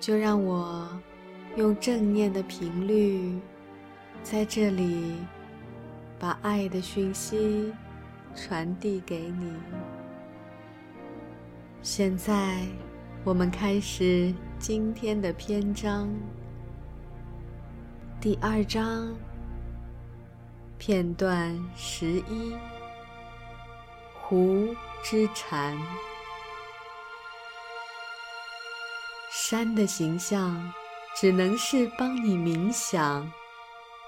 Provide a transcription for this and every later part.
就让我用正念的频率，在这里把爱的讯息传递给你。现在，我们开始今天的篇章，第二章片段十一：湖之禅。山的形象，只能是帮你冥想，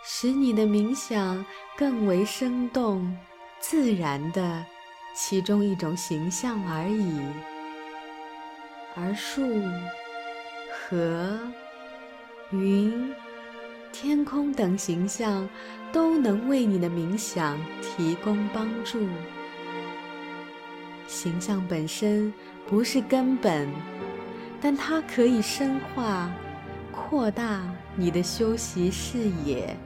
使你的冥想更为生动、自然的其中一种形象而已。而树、河、云、天空等形象，都能为你的冥想提供帮助。形象本身不是根本。但它可以深化、扩大你的修习视野。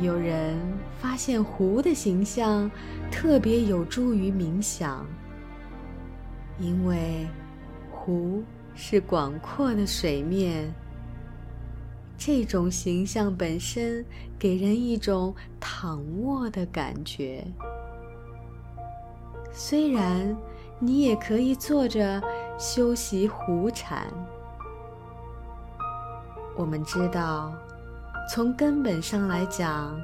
有人发现湖的形象特别有助于冥想，因为湖是广阔的水面。这种形象本身给人一种躺卧的感觉，虽然。你也可以坐着修习湖禅。我们知道，从根本上来讲，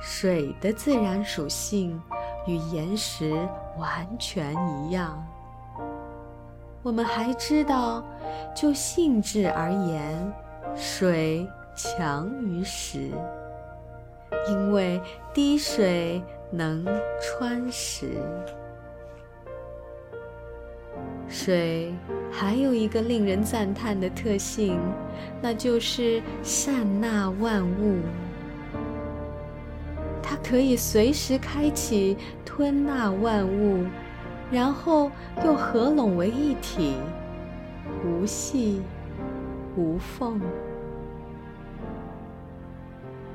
水的自然属性与岩石完全一样。我们还知道，就性质而言，水强于石，因为滴水能穿石。水还有一个令人赞叹的特性，那就是善纳万物。它可以随时开启吞纳万物，然后又合拢为一体，无隙无缝。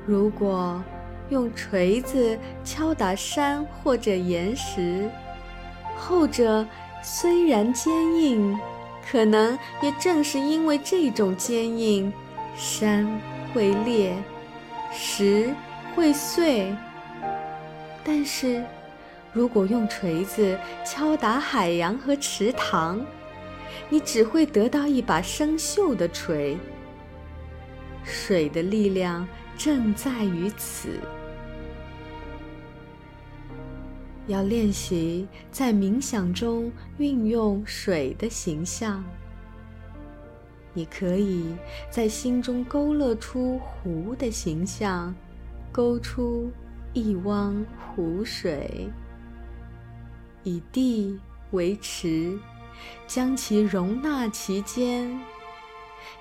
如果用锤子敲打山或者岩石，后者。虽然坚硬，可能也正是因为这种坚硬，山会裂，石会碎。但是，如果用锤子敲打海洋和池塘，你只会得到一把生锈的锤。水的力量正在于此。要练习在冥想中运用水的形象。你可以在心中勾勒出湖的形象，勾出一汪湖水，以地为池，将其容纳其间。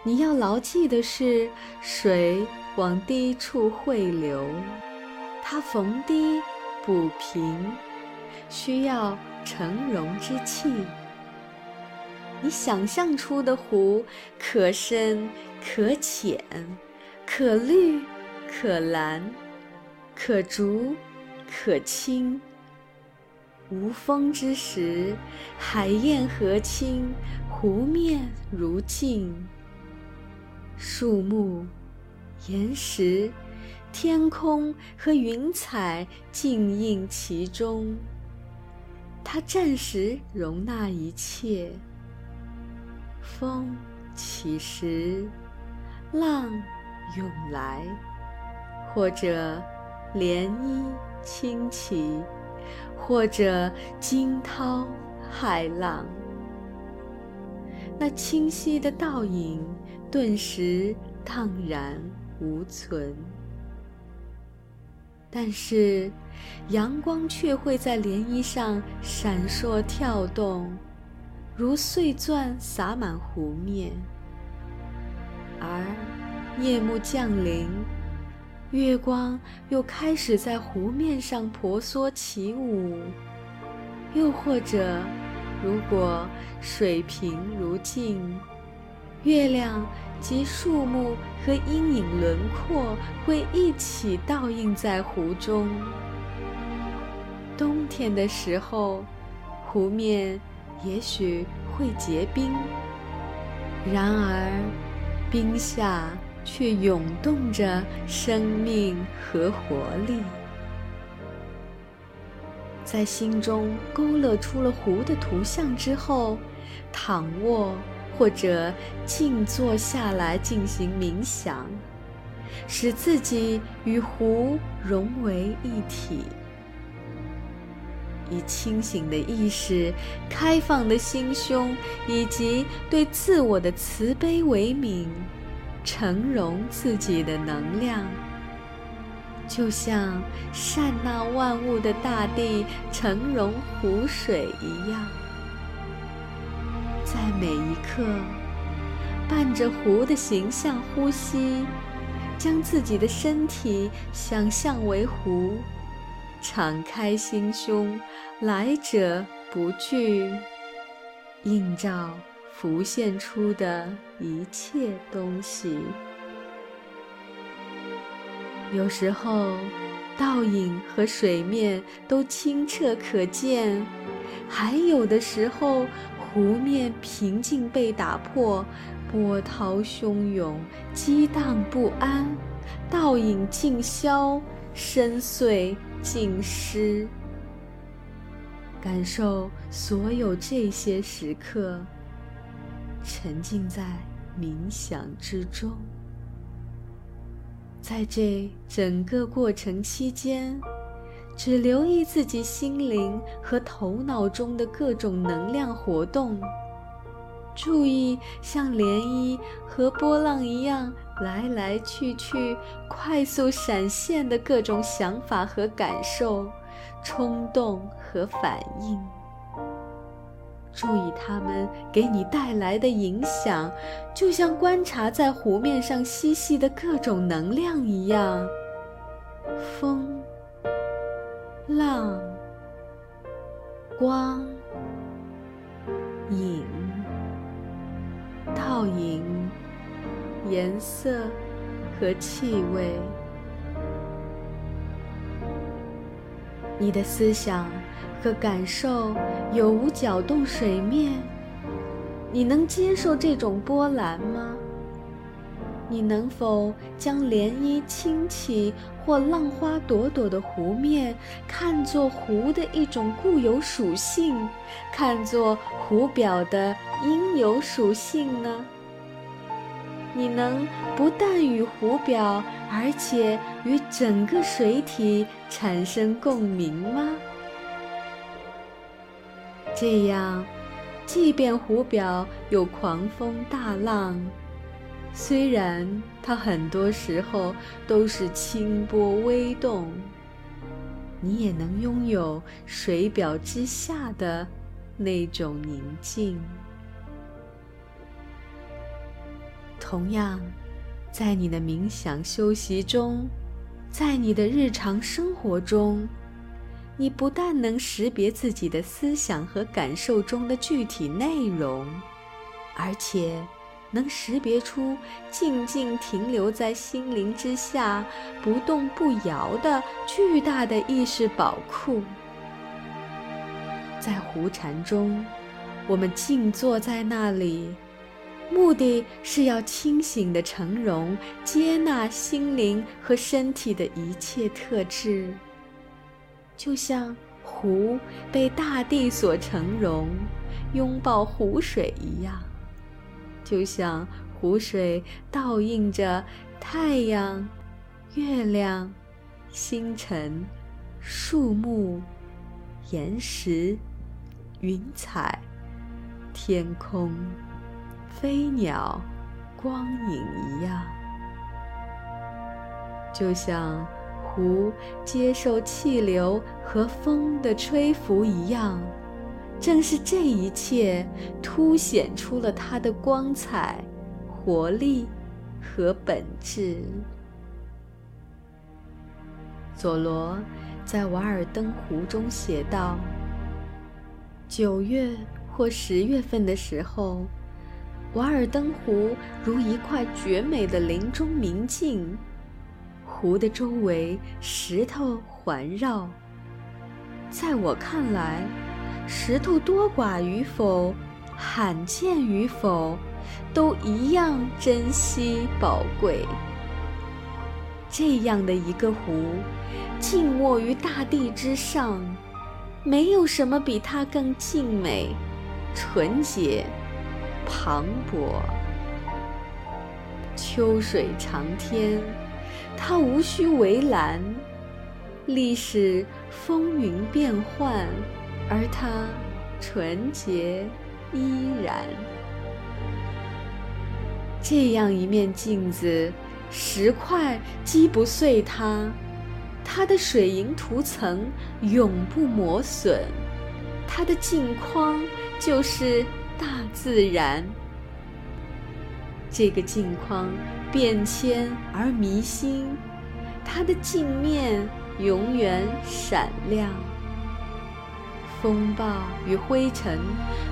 你要牢记的是，水往低处汇流，它逢低补平。需要成容之气。你想象出的湖，可深可浅，可绿可蓝，可浊可清。无风之时，海燕和清，湖面如镜。树木、岩石、天空和云彩静映其中。它暂时容纳一切，风起时，浪涌来，或者涟漪轻起，或者惊涛骇浪。那清晰的倒影顿时荡然无存。但是，阳光却会在涟漪上闪烁跳动，如碎钻洒满湖面。而夜幕降临，月光又开始在湖面上婆娑起舞。又或者，如果水平如镜，月亮及树木和阴影轮廓会一起倒映在湖中。冬天的时候，湖面也许会结冰，然而冰下却涌动着生命和活力。在心中勾勒出了湖的图像之后，躺卧或者静坐下来进行冥想，使自己与湖融为一体，以清醒的意识、开放的心胸以及对自我的慈悲为名，承容自己的能量。就像善纳万物的大地承容湖水一样，每一刻伴着湖的形象呼吸，将自己的身体想象为湖，敞开心胸，来者不拒，映照浮现出的一切东西。有时候，倒影和水面都清澈可见；还有的时候，湖面平静被打破，波涛汹涌，激荡不安；倒影尽消，深邃尽失。感受所有这些时刻，沉浸在冥想之中。在这整个过程期间，只留意自己心灵和头脑中的各种能量活动，注意像涟漪和波浪一样来来去去、快速闪现的各种想法和感受、冲动和反应。注意它们给你带来的影响，就像观察在湖面上嬉戏的各种能量一样。风、浪、光、影、倒影、颜色和气味，你的思想。和感受有无搅动水面？你能接受这种波澜吗？你能否将涟漪轻起或浪花朵朵的湖面看作湖的一种固有属性，看作湖表的应有属性呢？你能不但与湖表，而且与整个水体产生共鸣吗？这样，即便湖表有狂风大浪，虽然它很多时候都是清波微动，你也能拥有水表之下的那种宁静。同样，在你的冥想修习中，在你的日常生活中。你不但能识别自己的思想和感受中的具体内容，而且能识别出静静停留在心灵之下、不动不摇的巨大的意识宝库。在湖禅中，我们静坐在那里，目的是要清醒地承容、接纳心灵和身体的一切特质。就像湖被大地所承容，拥抱湖水一样；就像湖水倒映着太阳、月亮、星辰、树木、岩石、云彩、天空、飞鸟、光影一样；就像。湖接受气流和风的吹拂一样，正是这一切凸显出了它的光彩、活力和本质。佐罗在《瓦尔登湖》中写道：“九月或十月份的时候，瓦尔登湖如一块绝美的林中明镜，湖的周围石头环绕。在我看来，石头多寡与否，罕见与否，都一样珍惜宝贵。这样的一个湖。”静卧于大地之上，没有什么比它更静美、纯洁、磅礴。秋水长天，它无需围栏；历史风云变幻，而它纯洁依然。这样一面镜子，石块击不碎它。它的水银涂层永不磨损，它的镜框就是大自然。这个镜框变迁而弥新，它的镜面永远闪亮。风暴与灰尘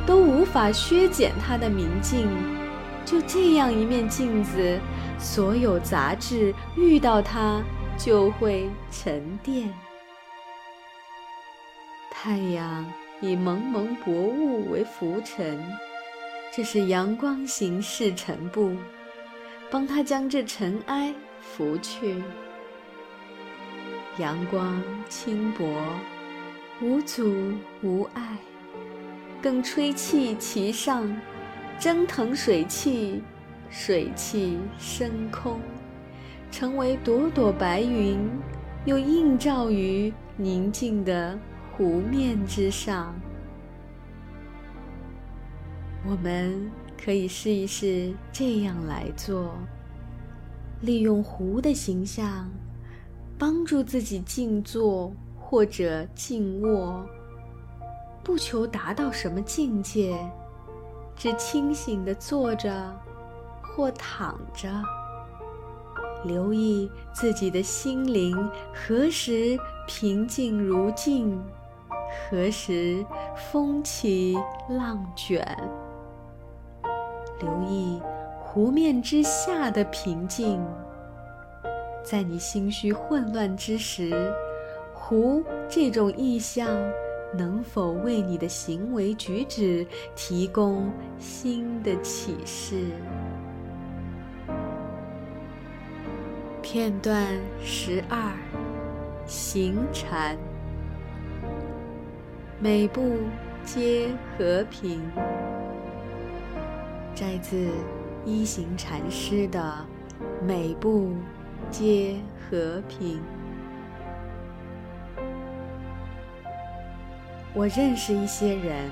都无法削减它的明净。就这样一面镜子，所有杂质遇到它。就会沉淀。太阳以蒙蒙薄雾为浮尘，这是阳光行事尘布，帮他将这尘埃拂去。阳光轻薄，无阻无碍，更吹气其上，蒸腾水汽，水汽升空。成为朵朵白云，又映照于宁静的湖面之上。我们可以试一试这样来做：利用湖的形象，帮助自己静坐或者静卧，不求达到什么境界，只清醒地坐着或躺着。留意自己的心灵何时平静如镜，何时风起浪卷。留意湖面之下的平静，在你心绪混乱之时，湖这种意象能否为你的行为举止提供新的启示？片段十二，行禅，每步皆和平。摘自一行禅师的《每步皆和平》。我认识一些人，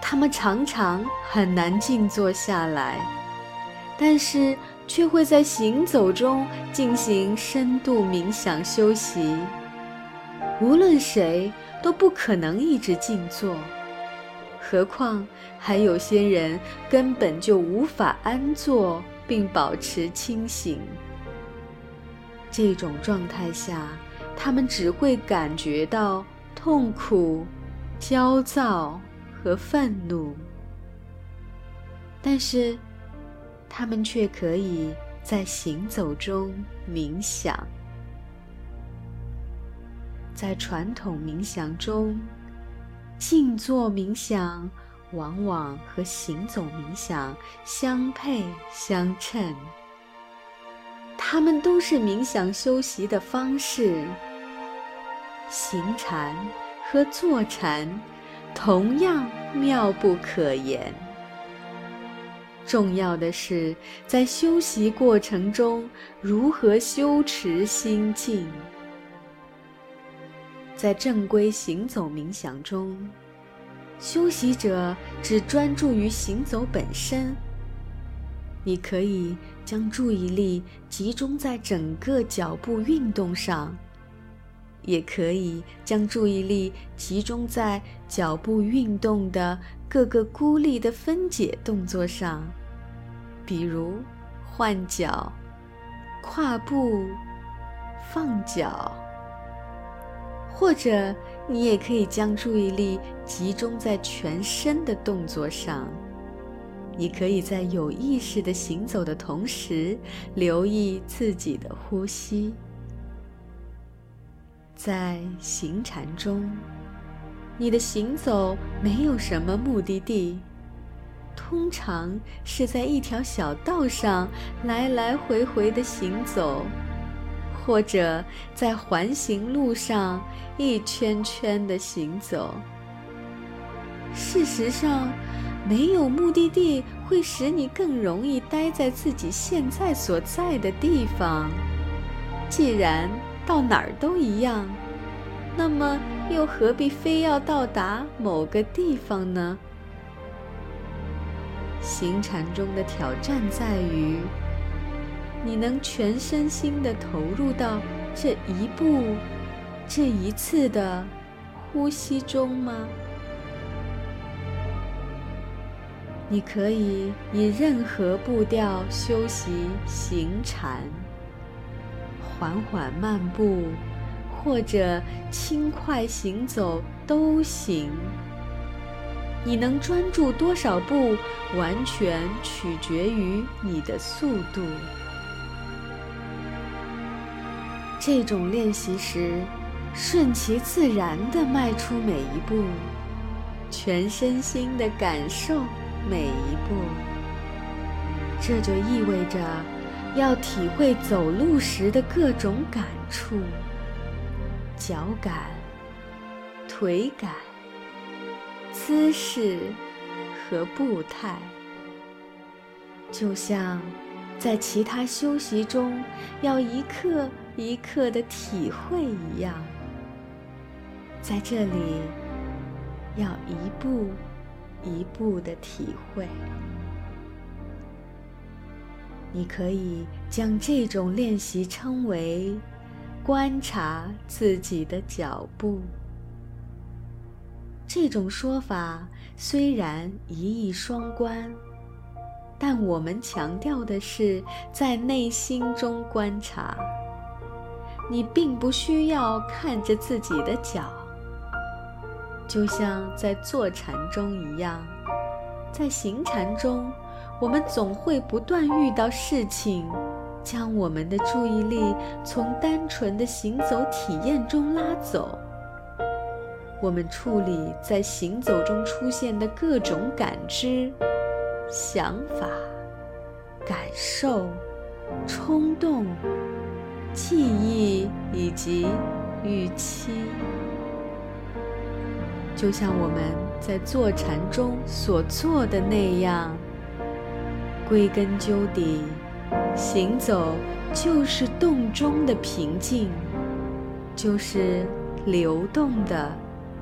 他们常常很难静坐下来，但是。却会在行走中进行深度冥想休息。无论谁都不可能一直静坐，何况还有些人根本就无法安坐并保持清醒。这种状态下，他们只会感觉到痛苦、焦躁和愤怒。但是。他们却可以在行走中冥想。在传统冥想中，静坐冥想往往和行走冥想相配相称。它们都是冥想修习的方式。行禅和坐禅同样妙不可言。重要的是，在修习过程中如何修持心境。在正规行走冥想中，修习者只专注于行走本身。你可以将注意力集中在整个脚步运动上，也可以将注意力集中在脚步运动的各个孤立的分解动作上，比如换脚、跨步、放脚。或者，你也可以将注意力集中在全身的动作上。你可以在有意识的行走的同时，留意自己的呼吸。在行禅中，你的行走没有什么目的地，通常是在一条小道上来来回回的行走。或者在环形路上一圈圈的行走。事实上，没有目的地会使你更容易待在自己现在所在的地方。既然到哪儿都一样，那么又何必非要到达某个地方呢？行禅中的挑战在于。你能全身心的投入到这一步、这一次的呼吸中吗？你可以以任何步调修习行禅，缓缓漫步，或者轻快行走都行。你能专注多少步，完全取决于你的速度。这种练习时，顺其自然地迈出每一步，全身心地感受每一步。这就意味着要体会走路时的各种感触：脚感、腿感、姿势和步态，就像在其他修习中要一刻。一刻的体会一样，在这里要一步一步的体会。你可以将这种练习称为观察自己的脚步。这种说法虽然一义双关，但我们强调的是在内心中观察。你并不需要看着自己的脚，就像在坐禅中一样，在行禅中，我们总会不断遇到事情，将我们的注意力从单纯的行走体验中拉走。我们处理在行走中出现的各种感知、想法、感受、冲动。记忆以及预期，就像我们在坐禅中所做的那样。归根究底，行走就是动中的平静，就是流动的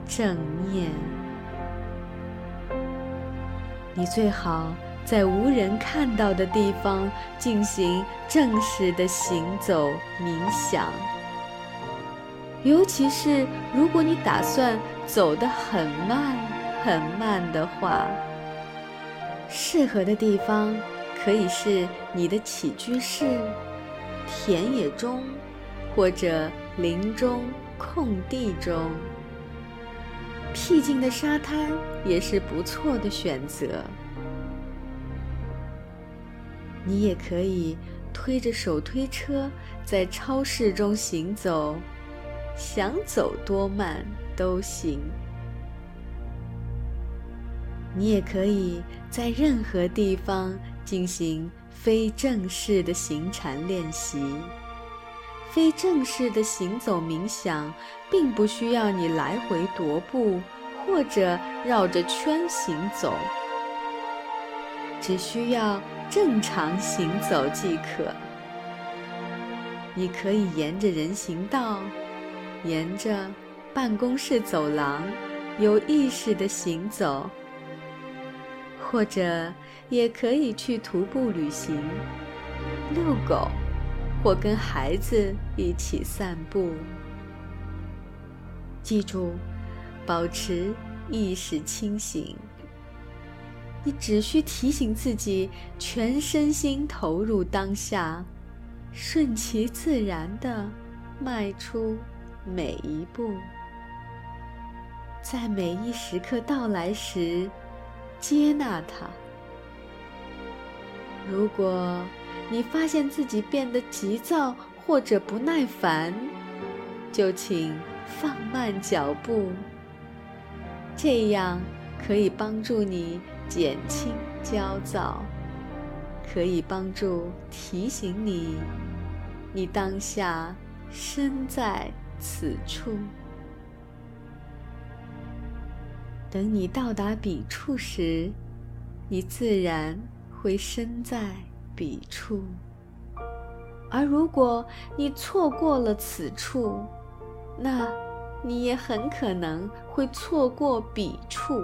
正念。你最好。在无人看到的地方进行正式的行走冥想，尤其是如果你打算走得很慢很慢的话，适合的地方可以是你的起居室、田野中，或者林中空地中。僻静的沙滩也是不错的选择。你也可以推着手推车在超市中行走，想走多慢都行。你也可以在任何地方进行非正式的行禅练习。非正式的行走冥想，并不需要你来回踱步或者绕着圈行走，只需要。正常行走即可。你可以沿着人行道，沿着办公室走廊，有意识的行走；或者也可以去徒步旅行、遛狗，或跟孩子一起散步。记住，保持意识清醒。你只需提醒自己，全身心投入当下，顺其自然地迈出每一步。在每一时刻到来时，接纳它。如果你发现自己变得急躁或者不耐烦，就请放慢脚步，这样可以帮助你。减轻焦躁，可以帮助提醒你，你当下身在此处。等你到达彼处时，你自然会身在彼处；而如果你错过了此处，那你也很可能会错过彼处。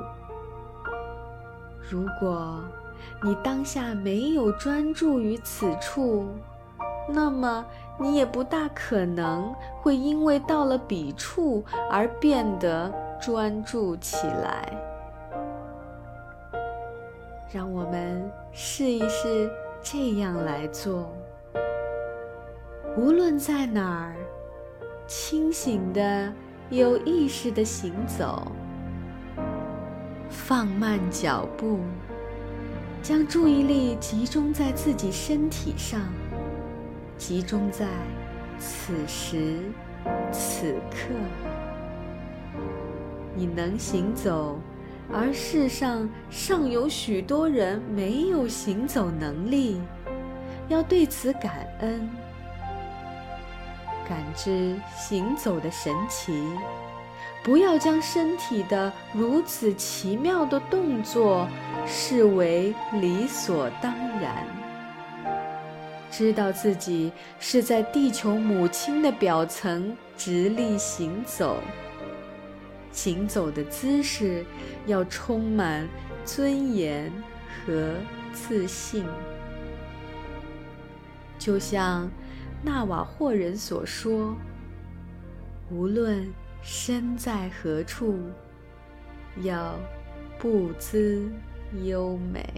如果你当下没有专注于此处，那么你也不大可能会因为到了彼处而变得专注起来。让我们试一试这样来做：无论在哪儿，清醒的、有意识的行走。放慢脚步，将注意力集中在自己身体上，集中在此时此刻。你能行走，而世上尚有许多人没有行走能力，要对此感恩，感知行走的神奇。不要将身体的如此奇妙的动作视为理所当然。知道自己是在地球母亲的表层直立行走，行走的姿势要充满尊严和自信。就像纳瓦霍人所说：“无论。”身在何处，要步姿优美，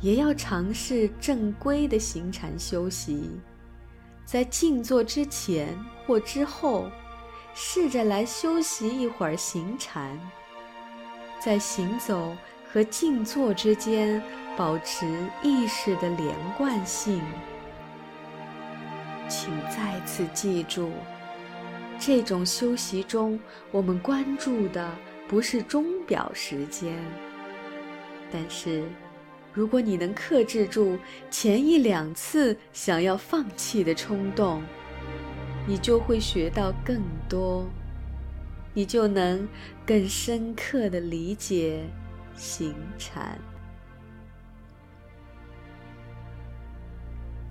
也要尝试正规的行禅修习。在静坐之前或之后，试着来休息一会儿行禅。在行走和静坐之间，保持意识的连贯性。请再次记住。这种修习中，我们关注的不是钟表时间。但是，如果你能克制住前一两次想要放弃的冲动，你就会学到更多，你就能更深刻的理解行禅。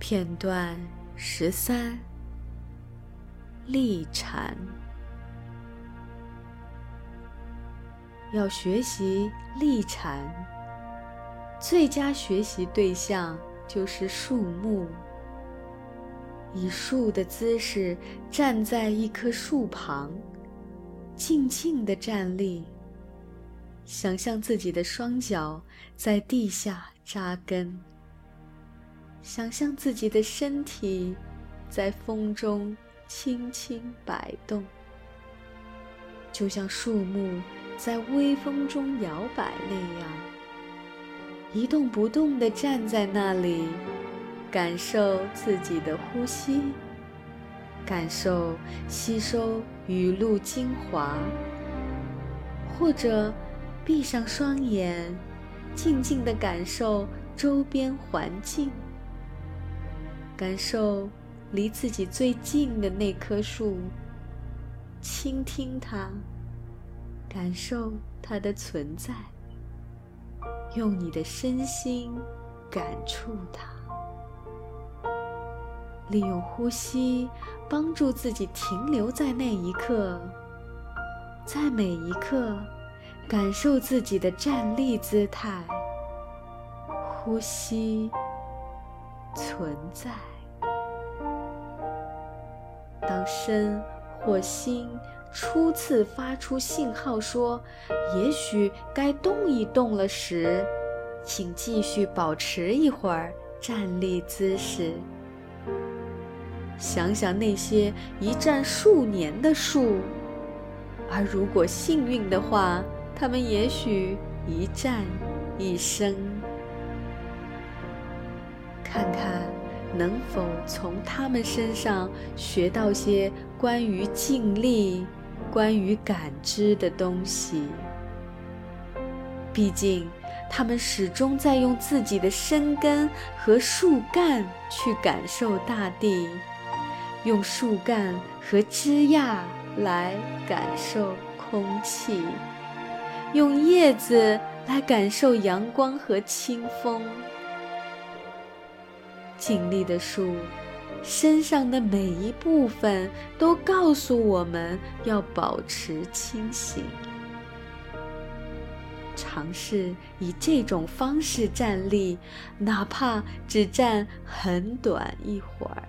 片段十三。立禅，要学习立禅，最佳学习对象就是树木。以树的姿势站在一棵树旁，静静地站立，想象自己的双脚在地下扎根，想象自己的身体在风中。轻轻摆动，就像树木在微风中摇摆那样，一动不动地站在那里，感受自己的呼吸，感受吸收雨露精华，或者闭上双眼，静静地感受周边环境，感受。离自己最近的那棵树，倾听它，感受它的存在，用你的身心感触它，利用呼吸帮助自己停留在那一刻，在每一刻感受自己的站立姿态，呼吸存在。当身或心初次发出信号说“也许该动一动了”时，请继续保持一会儿站立姿势。想想那些一站数年的树，而如果幸运的话，它们也许一站一生。看看能否从他们身上学到些关于静力、关于感知的东西。毕竟，他们始终在用自己的身根和树干去感受大地。用树干和枝桠来感受空气，用叶子来感受阳光和清风。静立的树身上的每一部分都告诉我们要保持清醒。尝试以这种方式站立，哪怕只站很短一会儿。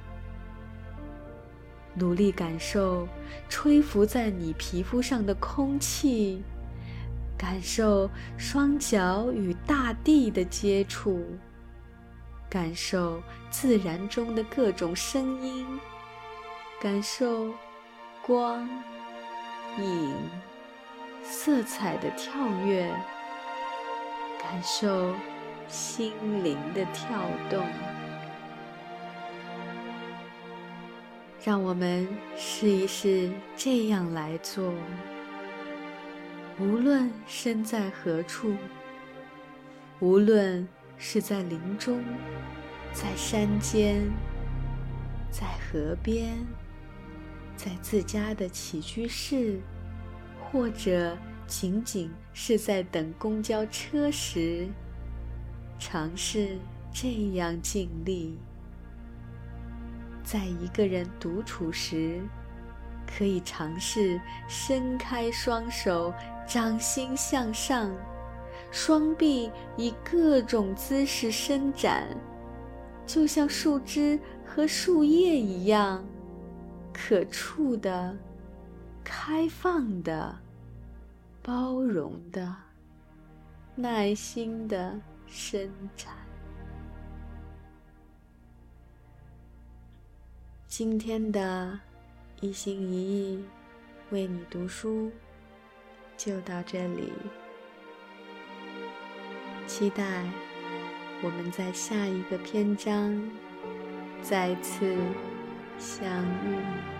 努力感受吹拂在你皮肤上的空气，感受双脚与大地的接触，感受自然中的各种声音，感受光、影、色彩的跳跃，感受心灵的跳动。让我们试一试这样来做。无论身在何处，无论是在林中、在山间、在河边、在自家的起居室，或者仅仅是在等公交车时，尝试这样尽力。在一个人独处时，可以尝试伸开双手，掌心向上，双臂以各种姿势伸展，就像树枝和树叶一样，可触的、开放的、包容的、耐心的伸展。今天的一心一意为你读书就到这里，期待我们在下一个篇章再次相遇。